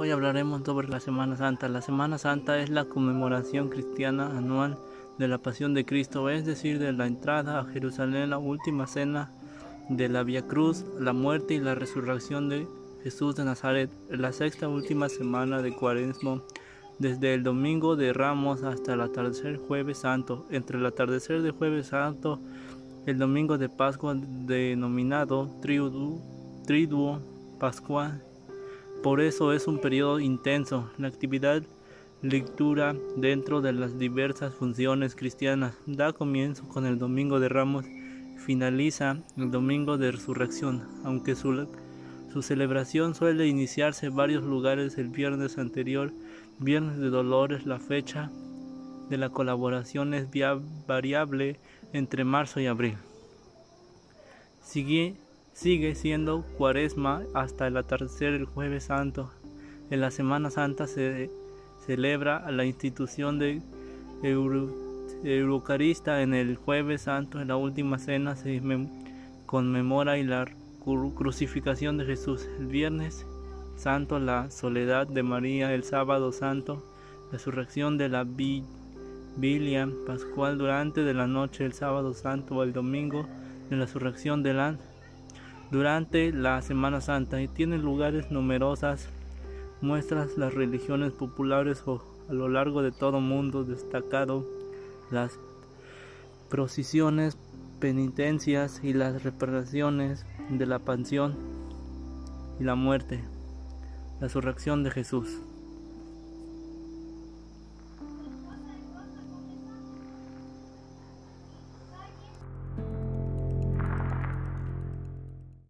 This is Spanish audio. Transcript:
Hoy hablaremos sobre la Semana Santa. La Semana Santa es la conmemoración cristiana anual de la Pasión de Cristo, es decir, de la entrada a Jerusalén, la última cena de la Via Cruz, la muerte y la resurrección de Jesús de Nazaret, la sexta última semana de Cuaresmo, desde el domingo de Ramos hasta el atardecer jueves santo. Entre el atardecer de jueves santo, el domingo de Pascua denominado Triduo Pascual por eso es un periodo intenso. La actividad lectura dentro de las diversas funciones cristianas da comienzo con el Domingo de Ramos, finaliza el Domingo de Resurrección, aunque su, su celebración suele iniciarse en varios lugares el viernes anterior, Viernes de Dolores, la fecha de la colaboración es variable entre marzo y abril. Sigue Sigue siendo cuaresma hasta el atardecer el jueves santo. En la Semana Santa se celebra la institución de Eucarista en el jueves santo. En la última cena se conmemora la crucificación de Jesús. El viernes santo la soledad de María. El sábado santo la resurrección de la Biblia pascual durante de la noche. El sábado santo o el domingo de la resurrección de durante la Semana Santa y tiene lugares numerosas muestras las religiones populares a lo largo de todo mundo destacado las procesiones, penitencias y las reparaciones de la pasión y la muerte, la resurrección de Jesús.